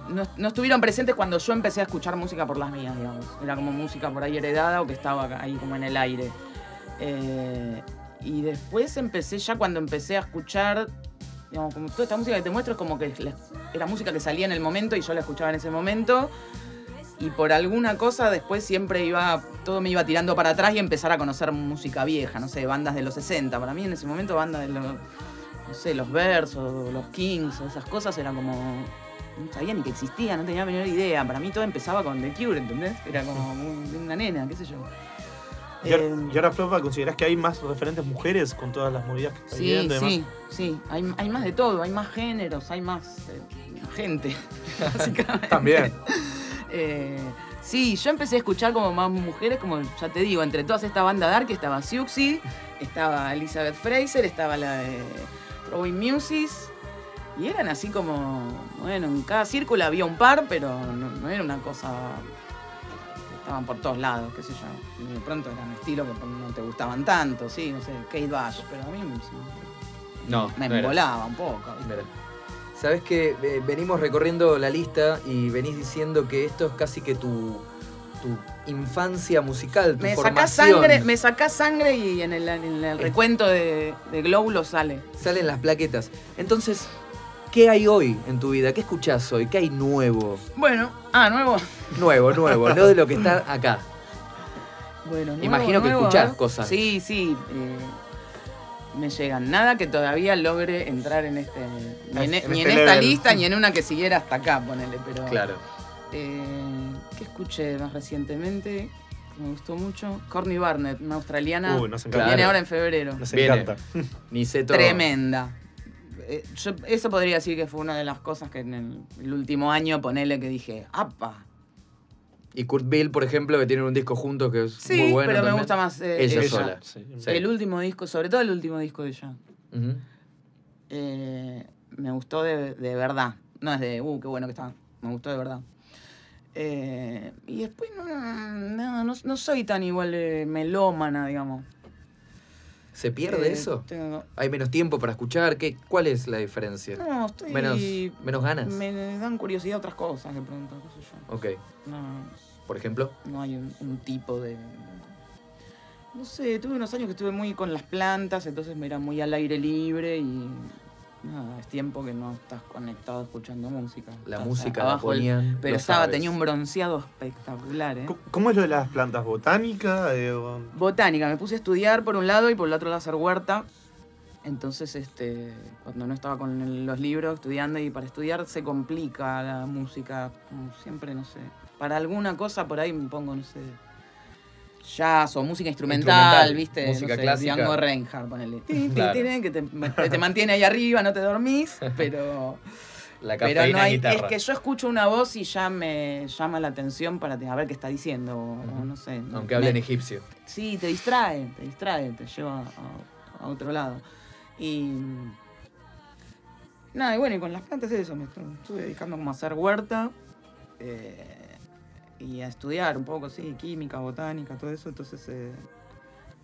no. no estuvieron presentes cuando yo empecé a escuchar música por las mías, digamos. Era como música por ahí heredada o que estaba ahí como en el aire. Eh, y después empecé ya cuando empecé a escuchar, digamos, como toda esta música que te muestro es como que la- era música que salía en el momento y yo la escuchaba en ese momento. Y por alguna cosa después siempre iba, todo me iba tirando para atrás y empezar a conocer música vieja, no sé, bandas de los 60. Para mí en ese momento bandas de los, no sé, los Bears o los Kings esas cosas eran como no sabía ni que existía, no tenía la menor idea. Para mí todo empezaba con The Cure, ¿entendés? Era como un- una nena, qué sé yo. Y ahora, Eh, y ahora, Flopa, ¿considerás que hay más referentes mujeres con todas las movidas que está Sí, viendo sí, demás? sí. Hay, hay más de todo, hay más géneros, hay más eh, gente, [LAUGHS] básicamente. También. [LAUGHS] Eh, sí, yo empecé a escuchar como más mujeres, como ya te digo, entre todas esta banda dark estaba Siuxi, estaba Elizabeth Fraser, estaba la de Robin Musis. Y eran así como, bueno, en cada círculo había un par, pero no, no era una cosa. Estaban por todos lados, qué sé yo. Y de pronto eran estilos que no te gustaban tanto, sí, no sé, Kate Bush, pero a mí sí, No, me no embolaba un poco. Sabes que eh, venimos recorriendo la lista y venís diciendo que esto es casi que tu, tu infancia musical, tu Me sacás formación. sangre, me sacás sangre y en el, en el recuento de, de Glóbulo sale. Salen las plaquetas. Entonces, ¿qué hay hoy en tu vida? ¿Qué escuchás hoy? ¿Qué hay nuevo? Bueno, ah, nuevo. Nuevo, nuevo, no de lo que está acá. Bueno, nuevo, Imagino que escuchás ver. cosas. Sí, sí. eh, me llegan. Nada que todavía logre entrar en este. Ni en, En ni en este esta lista ni en una que siguiera hasta acá, ponele, pero. Claro. Eh, ¿Qué escuché más recientemente? Me gustó mucho. Courtney Barnett, una australiana. Uy, nos encanta. Claro. Viene ahora en febrero. Nos Viene. encanta. Niceto. Tremenda. Eh, yo- eso podría decir que fue una de las cosas que en el, el último año, ponele que dije, ¡apa! Y Kurt Bill, por ejemplo, que tienen un disco juntos que es Sí, muy bueno. pero me gusta más eh, Ella ella. sola. Sí. Sí. El último disco, sobre todo el último disco de ella. Eh, me gustó de, de verdad. No es de, uh, qué bueno que está. Me gustó de verdad. Eh, y después no, no, no, no soy tan igual de melómana, digamos. ¿Se pierde Eh, eso? tengo- ¿Hay menos tiempo para escuchar? ¿Qué, ¿Cuál es la diferencia? no, estoy. Menos, menos ganas. Me dan curiosidad otras cosas de pronto, qué sé yo. Ok. No, Por ejemplo. no hay un, un tipo de. No sé, tuve unos años que estuve muy con las plantas, entonces me era muy al aire libre y. Nada, es tiempo que no estás conectado escuchando música. La Estás música la abajo ponían. Pero lo estaba, sabes. tenía un bronceado espectacular, ¿eh? ¿Cómo- ¿Cómo es lo de las plantas? ¿Botánica? Eh, Botánica, me puse a estudiar por un lado y por el otro lado a hacer huerta. Entonces, este, cuando no estaba con los libros estudiando y para estudiar se complica la música, como siempre, no sé. Para alguna cosa por ahí me pongo, no sé, jazz o música instrumental, Instrumental, ¿viste? música no sé, clásica. Django Reinhardt, ponele. Claro. Que te, [LAUGHS] te mantiene ahí arriba, no te dormís, [LAUGHS] pero... La Pero cafeína no hay, guitarra. es que yo escucho una voz y ya me llama la atención para a ver qué está diciendo, o, no sé. Aunque Me- egipcio. Sí, te distrae, te distrae, te lleva a, a otro lado. Y. Nada, y bueno, y con las plantas eso, me estu- estuve dedicando como a hacer huerta eh, y a estudiar un poco, sí, química, botánica, todo eso. Entonces. eh,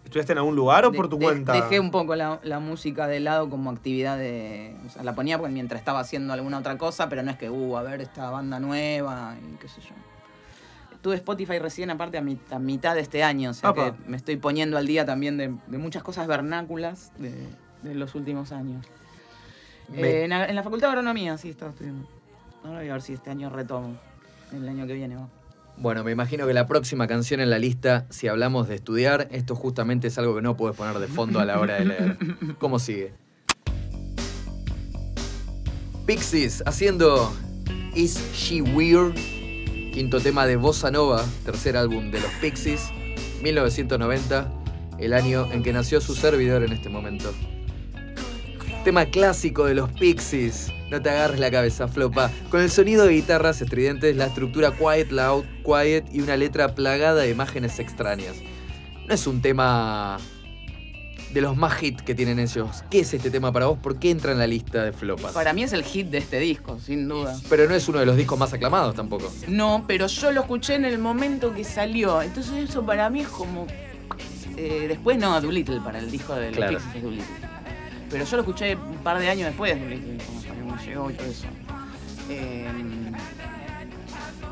¿Estudiaste en algún lugar o de- por tu de- cuenta? Dejé un poco la, la música de lado como actividad de. O sea, la ponía porque mientras estaba haciendo alguna otra cosa, pero no es que, uh, a ver esta banda nueva y qué sé yo. Tuve Spotify recién, aparte, a, mi- a mitad de este año, o sea que me estoy poniendo al día también de, de muchas cosas vernáculas de, de los últimos años. Me- Eh, en, la, en la facultad de agronomía, sí, estaba estudiando. Ahora voy a ver si este año retomo. El año que viene va. Bueno, me imagino que la próxima canción en la lista, si hablamos de estudiar, esto justamente es algo que no puedes poner de fondo a la hora de leer. ¿Cómo sigue? Pixies haciendo Is She Weird, quinto tema de Bossa Nova, tercer álbum de los Pixies, 1990, el año en que nació su servidor en este momento. Tema clásico de los Pixies. No te agarres la cabeza, flopa. Con el sonido de guitarras estridentes, la estructura quiet, loud, quiet y una letra plagada de imágenes extrañas. No es un tema de los más hit que tienen ellos. ¿Qué es este tema para vos? ¿Por qué entra en la lista de flopas? Para mí es el hit de este disco, sin duda. Pero no es uno de los discos más aclamados tampoco. No, pero yo lo escuché en el momento que salió. Entonces eso para mí es como... eh, después no, Doolittle, para el disco de los Claro. Pixies es Doolittle. Pero yo lo escuché un par de años después de Doolittle, como llegó y todo eso. Eh,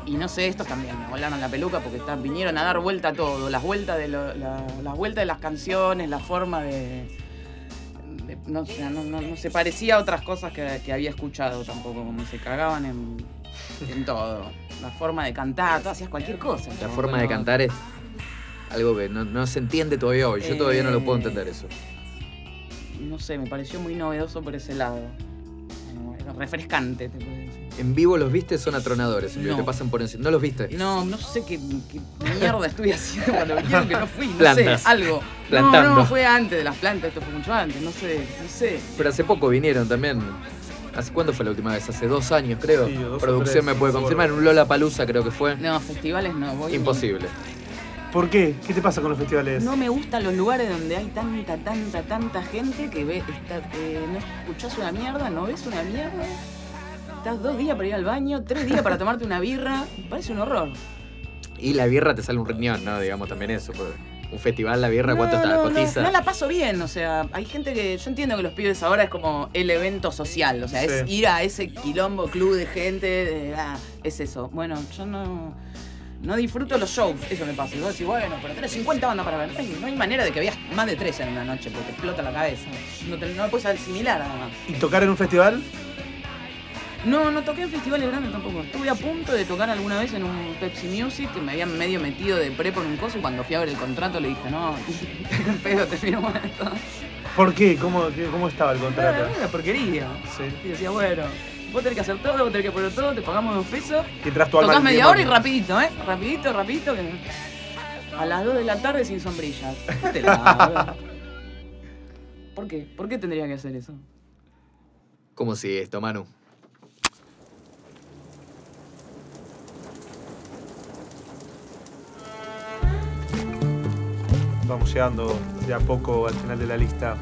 y no sé, estos también me volaron la peluca porque vinieron a dar vuelta a todo. Las vueltas de, lo- la- las vueltas de las canciones, la forma de... de- no, no, no- no se parecía a otras cosas que, que había escuchado tampoco, como se cagaban en, en todo. La forma de cantar, tú hacías cualquier cosa. La forma de cantar es algo que no, no se entiende todavía hoy. Yo todavía no lo puedo Eh, entender eso. No sé, me pareció muy novedoso por ese lado. Refrescante, te puedo decir. En vivo los viste, son atronadores. En vivo No. te pasan por encima. ¿No los viste? No, no sé qué, qué mierda estuve haciendo cuando vinieron [LAUGHS] que no fui, no Plantas. sé, algo. Plantando. No, no, fue antes de las plantas, esto fue mucho antes, no sé, no sé. Pero hace poco vinieron también. ¿Hace cuándo fue la última vez? Hace dos años, creo. Sí, dos o Producción tres, me puede confirmar. Un Lola Palusa creo que fue. No, festivales no, voy. Imposible. ¿Por qué? ¿Qué te pasa con los festivales? No me gustan los lugares donde hay tanta, tanta, tanta gente que ve, está, eh, no escuchás una mierda, no ves una mierda. Estás dos días para ir al baño, tres días para tomarte una birra. Me parece un horror. Y la birra te sale un riñón, ¿no? Digamos también eso. porque Un festival, la birra, ¿cuánto está? no, ¿Cotiza? No, no la paso bien, o sea, hay gente que. Yo entiendo que los pibes ahora es como el evento social, o sea, es ir a ese quilombo club de gente, de, ah, es eso. Bueno, yo no. No disfruto los shows, eso me pasa. Y vos decís, bueno, pero tenés 50 bandas para ver. No hay, no hay manera de que veas más de tres en una noche porque te explota la cabeza. No, te, no puedes asimilar además. ¿Y tocar en un festival? No, no toqué en festivales grandes tampoco. Estuve a punto de tocar alguna vez en un Pepsi Music que me habían medio metido de pre por un coso y cuando fui a ver el contrato le dije, no, [LAUGHS] pedo, te firmo esto. ¿Por qué? ¿Cómo, cómo estaba el Era contrato? una porquería. Sí. Y decía, bueno, vos tenés que hacer todo, vos tenés que poner todo, te pagamos dos pesos. Tu alma Tocás del media hora y rapidito, ¿eh? Rapidito, rapidito. Que... A las 2 de la tarde sin sombrillas. [LAUGHS] ¿Por qué? ¿Por qué tendría que hacer eso? ¿Cómo sigue esto, Manu? Vamos llegando de a poco al final de la lista.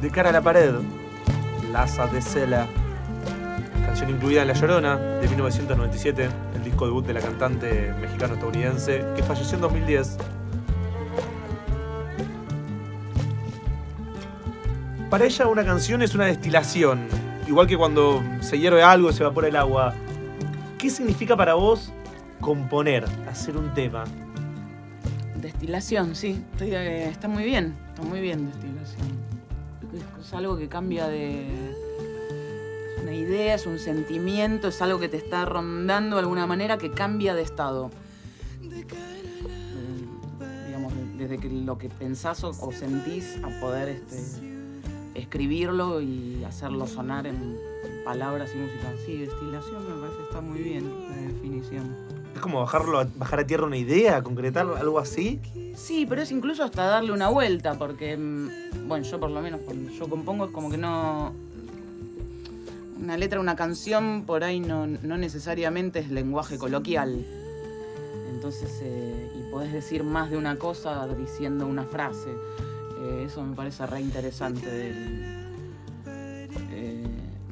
De cara a la pared, Laza de Cela, canción incluida en La Llorona de 1997, el disco debut de la cantante mexicano-estadounidense que falleció en 2010. Para ella una canción es una destilación, igual que cuando se hierve algo se evapora el agua. ¿Qué significa para vos componer, hacer un tema? Destilación, sí. Eh, está muy bien. Está muy bien destilación. Es, algo que cambia de. Una idea, es un sentimiento, es algo que te está rondando de alguna manera que cambia de estado. Eh, digamos, de- desde que lo que pensás o, sentís a poder este, escribirlo y hacerlo sonar en palabras y música. Sí, destilación me parece está muy bien la definición. Es como bajarlo, bajar a tierra una idea, concretar algo así. Sí, pero es incluso hasta darle una vuelta, porque, mm, bueno, yo por lo menos cuando yo compongo es como que no... Una letra, una canción, por ahí no, no necesariamente es lenguaje coloquial. Entonces, eh, y podés decir más de una cosa diciendo una frase. Eh, eso me parece re interesante del,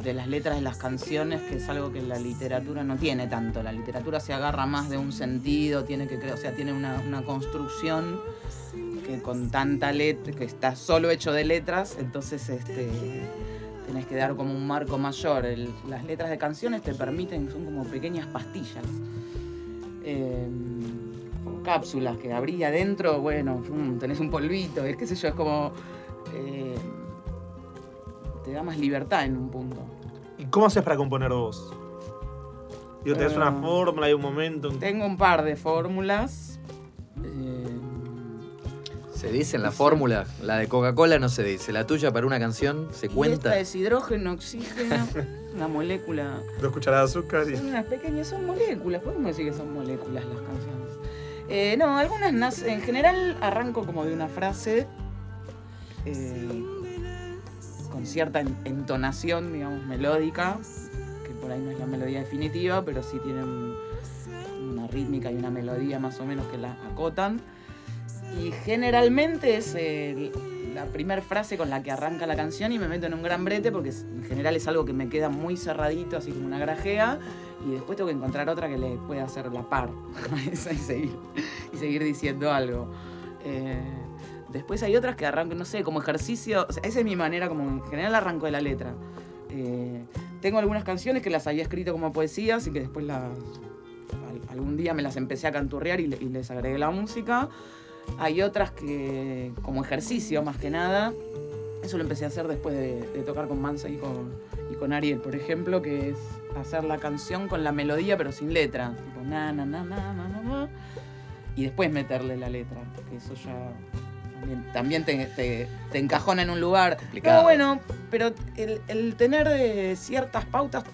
de las letras de las canciones, que es algo que la literatura no tiene tanto. La literatura se agarra más de un sentido, tiene que, o sea, tiene una, una construcción que con tanta letra, que está solo hecho de letras, entonces este, tenés que dar como un marco mayor. Las letras de canciones te permiten, son como pequeñas pastillas. Eh, cápsulas que abrís adentro, bueno, tenés un polvito, es qué sé yo, es como. eh, te da más libertad en un punto. ¿Y cómo haces para componer vos? Digo, tenés una Ah. fórmula, hay un momento. en- Tengo un par de fórmulas. eh, Se dice en la fórmula, la de Coca-Cola no se dice. La tuya para una canción se cuenta. esta es hidrógeno, oxígeno, [LAUGHS] una molécula. Dos cucharadas de azúcar y... Son unas pequeñas, son moléculas, podemos decir que son moléculas las canciones. Eh, no, algunas nacen, en general arranco como de una frase eh, cierta en- entonación, digamos, melódica, que por ahí no es la melodía definitiva, pero sí tiene un- una rítmica y una melodía más o menos que la acotan. Y generalmente es la primera frase con la que arranca la canción y me meto en un gran brete porque en general es algo que me queda muy cerradito, así como una grajea, y después tengo que encontrar otra que le pueda hacer la par [LAUGHS] y seguir, y seguir diciendo algo. Eh, después hay otras que arranco, no sé, como ejercicio, esa es mi manera, como en general arranco de la letra. Eh, tengo algunas canciones que las había escrito como poesías y que después algún día me las empecé a canturrear y, le- y les agregué la música. Hay otras que, como ejercicio más que nada, eso lo empecé a hacer después de, tocar con Mansa y con, y con Ariel, por ejemplo, que es hacer la canción con la melodía pero sin letra. Tipo na, na, na, na, na, na, y después meterle la letra, que eso ya también, también te, te- te encajona en un lugar. Complicado. No, bueno, pero el, el tener eh, ciertas pautas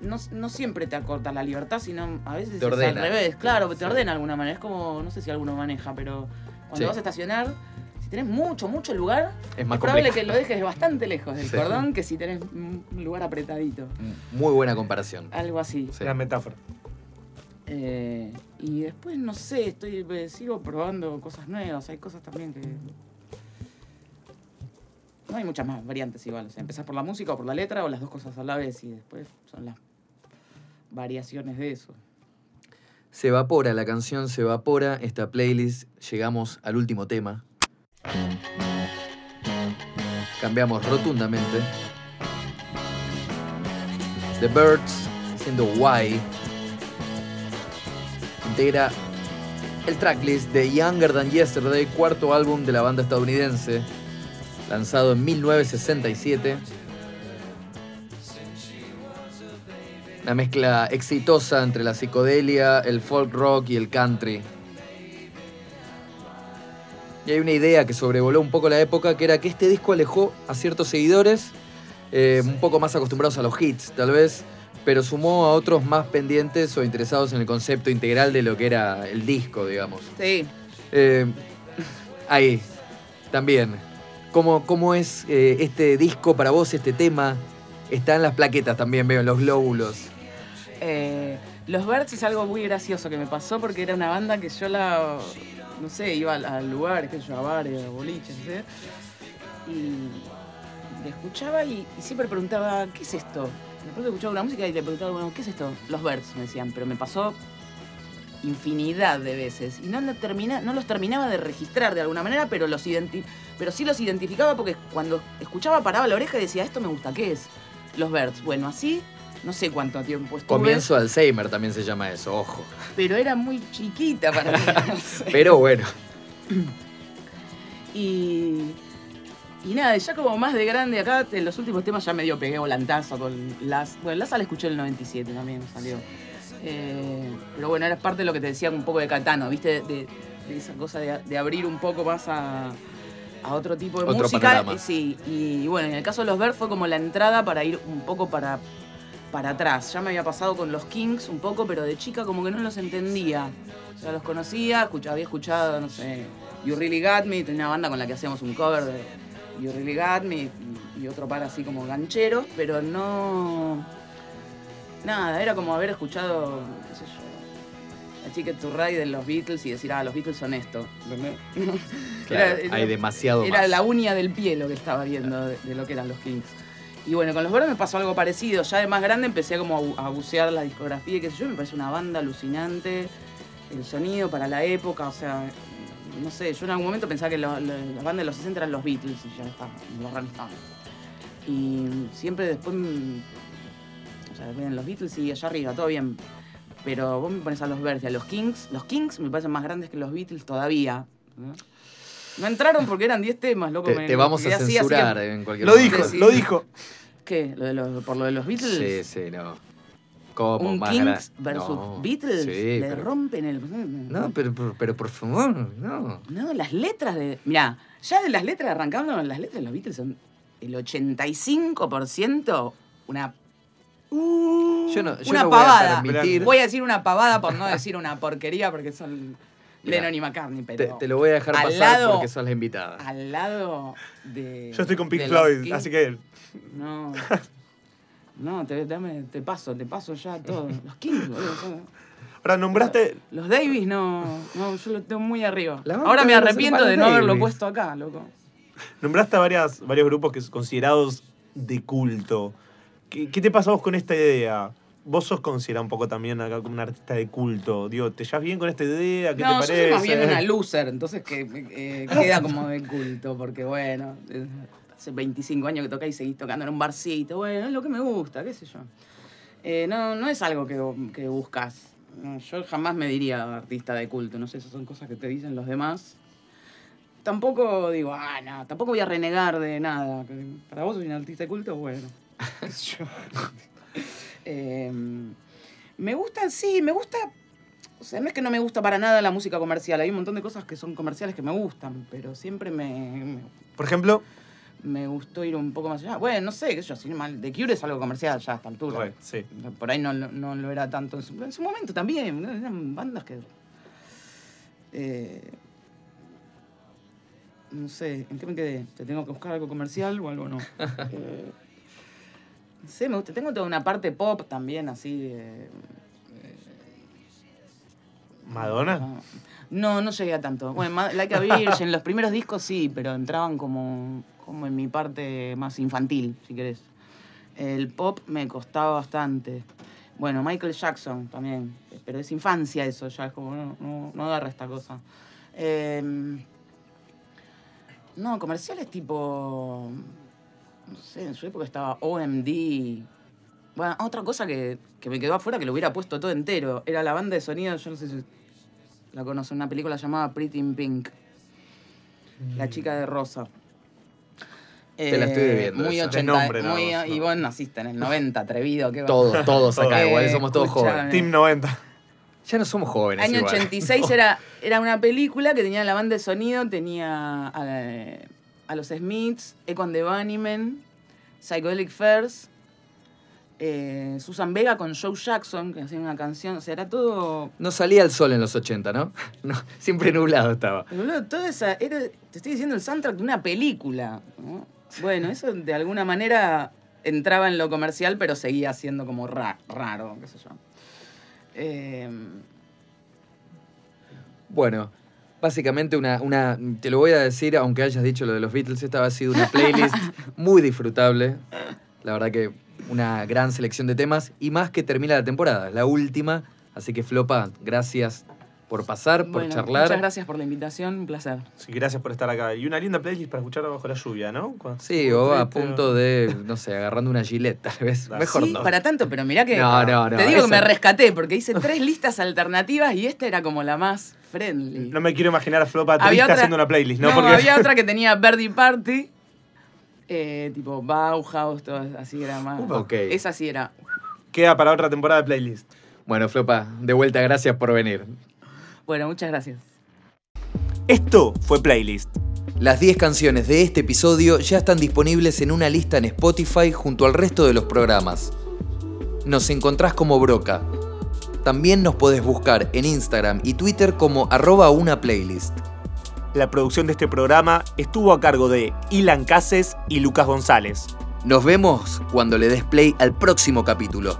no, no siempre te acorta la libertad, sino a veces Te es ordena. al revés. Claro, te Sí. ordena de alguna manera. Es como, no sé si alguno maneja, pero cuando Sí. vas a estacionar, si tenés mucho, mucho lugar, Es más es probable complicado. que lo dejes bastante lejos del Sí. cordón que si tenés un lugar apretadito. Muy buena comparación. Algo así. Sí. Gran metáfora. Eh, y después, no sé, estoy eh, sigo probando cosas nuevas. Hay cosas también que. No hay muchas más variantes igual. O sea, empezás por la música o por la letra o las dos cosas a la vez y después son las variaciones de eso. Se evapora, la canción se evapora, esta playlist, llegamos al último tema. Cambiamos rotundamente. The Birds, haciendo Why, integra el tracklist de Younger Than Yesterday, cuarto álbum de la banda estadounidense, lanzado en 1967. Una mezcla exitosa entre la psicodelia, el folk rock y el country. Y hay una idea que sobrevoló un poco la época, que era que este disco alejó a ciertos seguidores, eh, un poco más acostumbrados a los hits, tal vez, pero sumó a otros más pendientes o interesados en el concepto integral de lo que era el disco, digamos. Sí. Eh, ahí, también. ¿Cómo, cómo es eh, este disco para vos, este tema? Está en las plaquetas también, veo, en los glóbulos. Eh, los Birds es algo muy gracioso que me pasó porque era una banda que yo la. No sé, iba al, al lugar, qué sé yo, a bares, a boliches, no sé. Y le escuchaba y, y siempre preguntaba, ¿qué es esto? De pronto escuchaba una música y le preguntaba, bueno, ¿qué es esto? Los Birds, me decían, pero me pasó infinidad de veces. Y no, lo termina, no los terminaba de registrar de alguna manera, pero, los identi- pero sí los identificaba porque cuando escuchaba paraba la oreja y decía, esto me gusta, ¿qué es? Los Birds. Bueno, así no sé cuánto tiempo estuve. Comienzo Alzheimer también se llama eso, ojo. Pero era muy chiquita para mí. [LAUGHS] Pero bueno, Y, y nada, ya como más de grande acá, en los últimos temas ya medio pegué volantazo con las. Bueno, Laza la escuché en el 97 también, salió. Eh, pero bueno, era parte de lo que te decía un poco de Catano, ¿viste? De, de esa cosa de, de abrir un poco más a, a otro tipo de Otro música. panorama. Sí, y bueno, en el caso de los Birds fue como la entrada para ir un poco para, para atrás. Ya me había pasado con los Kings un poco, pero de chica como que no los entendía. O sea, los conocía, escucha- había escuchado, no sé, You Really Got Me, tenía una banda con la que hacíamos un cover de Got Me y, y otro par así como gancheros, pero no. Nada, era como haber escuchado, qué sé yo, la Chicken to Ride de los Beatles y decir, ah, los Beatles son esto. [LAUGHS] claro, Era- era- hay demasiado era más. la uña del pie lo que estaba viendo de, de lo que eran los Kings. Y bueno, con los Birds me pasó algo parecido. Ya de más grande empecé como a, a bucear la discografía y qué sé yo. Me parece una banda alucinante. El sonido para la época, o sea, no sé. Yo en algún momento pensaba que lo- lo- la banda de los 60 eran los Beatles y ya está, los Rolling Stones. Y siempre después, mm, o sea, ven los Beatles y allá arriba, todo bien. Pero vos me pones a los y a los Kings. Los Kings me parecen más grandes que los Beatles todavía. ¿no? No entraron porque eran 10 temas, loco. Te, me- te vamos a así, así que- censurar en cualquier Lo momento. dijo, Sí. lo dijo. ¿Qué? ¿Lo de los- ¿Por lo de los Beatles? Sí, sí, no. ¿Cómo ¿Un más Kings versus No, Beatles? Sí, Le pero- rompen el. No, pero, pero, pero por favor, no. No, las letras de. Mirá, ya de las letras, arrancando, las letras de los Beatles son el 85% una. Yo no, yo una no voy a pavada. permitir. Voy a decir una pavada por no decir una porquería porque son Mirá, Lennon y McCartney, pero. te lo voy a dejar pasar lado- porque sos la invitada. Al lado de. Yo estoy con Pink Floyd, así que No. [LAUGHS] No, te, dame, te paso, te paso ya todo. [LAUGHS] Los Kings, boludo. son- ahora nombraste Los Davis no, no, yo lo tengo muy arriba. Ahora me arrepiento de no haberlo Davis. puesto acá, loco. nombraste a varias, varios grupos que son considerados de culto. ¿Qué, qué te pasa vos con esta idea? Vos sos considerado un poco también acá como un artista de culto. Digo, ¿te llevas bien con esta idea? ¿Qué No, te yo parece? soy más bien una loser, entonces que eh, queda como de culto, porque bueno, eh, hace 25 años que toca y seguís tocando en un barcito, bueno, es lo que me gusta, qué sé yo. Eh, no, no es algo que, que buscas. Yo jamás me diría artista de culto, no sé, esas son cosas que te dicen los demás. Tampoco digo, ah, no, tampoco voy a renegar de nada. Para vos soy un artista de culto, bueno. [LAUGHS] [LAUGHS] Eh, me gusta, sí, me gusta. O sea, no es que no me gusta para nada la música comercial. Hay un montón de cosas que son comerciales que me gustan, pero siempre me, me, Por ejemplo, me gustó ir un poco más allá. Bueno, no sé, qué sé yo, sin mal. The Cure es algo comercial ya a esta altura. Sí. Por ahí no, lo- no lo era tanto en su, en su momento también. Eran bandas que. eh, no sé, ¿en qué me quedé? ¿Te tengo que buscar algo comercial o algo no? [LAUGHS] Eh, no sé, me gusta. Tengo toda una parte pop también, así. eh, Madonna. no, no llegué a tanto. Bueno, Like a [LAUGHS] Virgin, los primeros discos sí, pero entraban como, como en mi parte más infantil, si querés. El pop me costaba bastante. Bueno, Michael Jackson también, pero es infancia eso, ya es como, no, no, no agarra esta cosa. Em, no, comerciales tipo, no sé, en su época estaba OMD. Bueno, otra cosa que, que me quedó afuera que lo hubiera puesto todo entero, era la banda de sonido, yo no sé si la conocen, una película llamada Pretty in Pink. La chica de rosa. Te la estoy debiendo Muy esa. De 80, nombre nada muy, y ¿no? vos naciste en el 90, atrevido. Todos, todos acá, Todos. igual Eh, somos todos escuchame. jóvenes. Team 90. Ya no somos jóvenes. Año igual. 86 [LAUGHS] era, era una película que tenía la banda de sonido, tenía a, a los Smiths, Econ the Bunnymen, Psychedelic Furs, eh, Susan Vega con Joe Jackson, que hacía una canción, o sea, era todo... No salía el sol en los 80, ¿no? [LAUGHS] no siempre nublado estaba. Pero boludo, toda esa, era, te estoy diciendo el soundtrack de una película. ¿no? Bueno, eso de alguna manera entraba en lo comercial, pero seguía siendo como ra- raro, qué sé yo. Eh, Bueno, básicamente una, una. Te lo voy a decir, aunque hayas dicho lo de los Beatles, esta ha sido una playlist [LAUGHS] muy disfrutable. La verdad que una gran selección de temas. Y más que termina la temporada, es la última. Así que Flopa, gracias por pasar, por bueno, charlar. Muchas gracias por la invitación, un placer. Sí, gracias por estar acá. Y una linda playlist para escuchar bajo la lluvia, ¿no? Cuando- Sí, o a punto de, no sé, agarrando una gilet, tal vez. Mejor sí, no. para tanto, pero mirá que No, no, no, te digo que me rescaté porque hice tres listas alternativas y esta era como la más friendly. No me quiero imaginar a Flopa otra- haciendo una playlist, ¿no? No, Porque había [LAUGHS] otra que tenía Birdie Party, eh, tipo Bauhaus, todo así era más. Upa. Ok. Esa sí era. queda para otra temporada de playlist. Bueno, Flopa, de vuelta, gracias por venir. Bueno, muchas gracias. Esto fue Playlist. Las 10 canciones de este episodio ya están disponibles en una lista en Spotify junto al resto de los programas. Nos encontrás como Broca. También nos podés buscar en Instagram y Twitter como arroba una playlist. La producción de este programa estuvo a cargo de Ilan Cases y Lucas González. Nos vemos cuando le des play al próximo capítulo.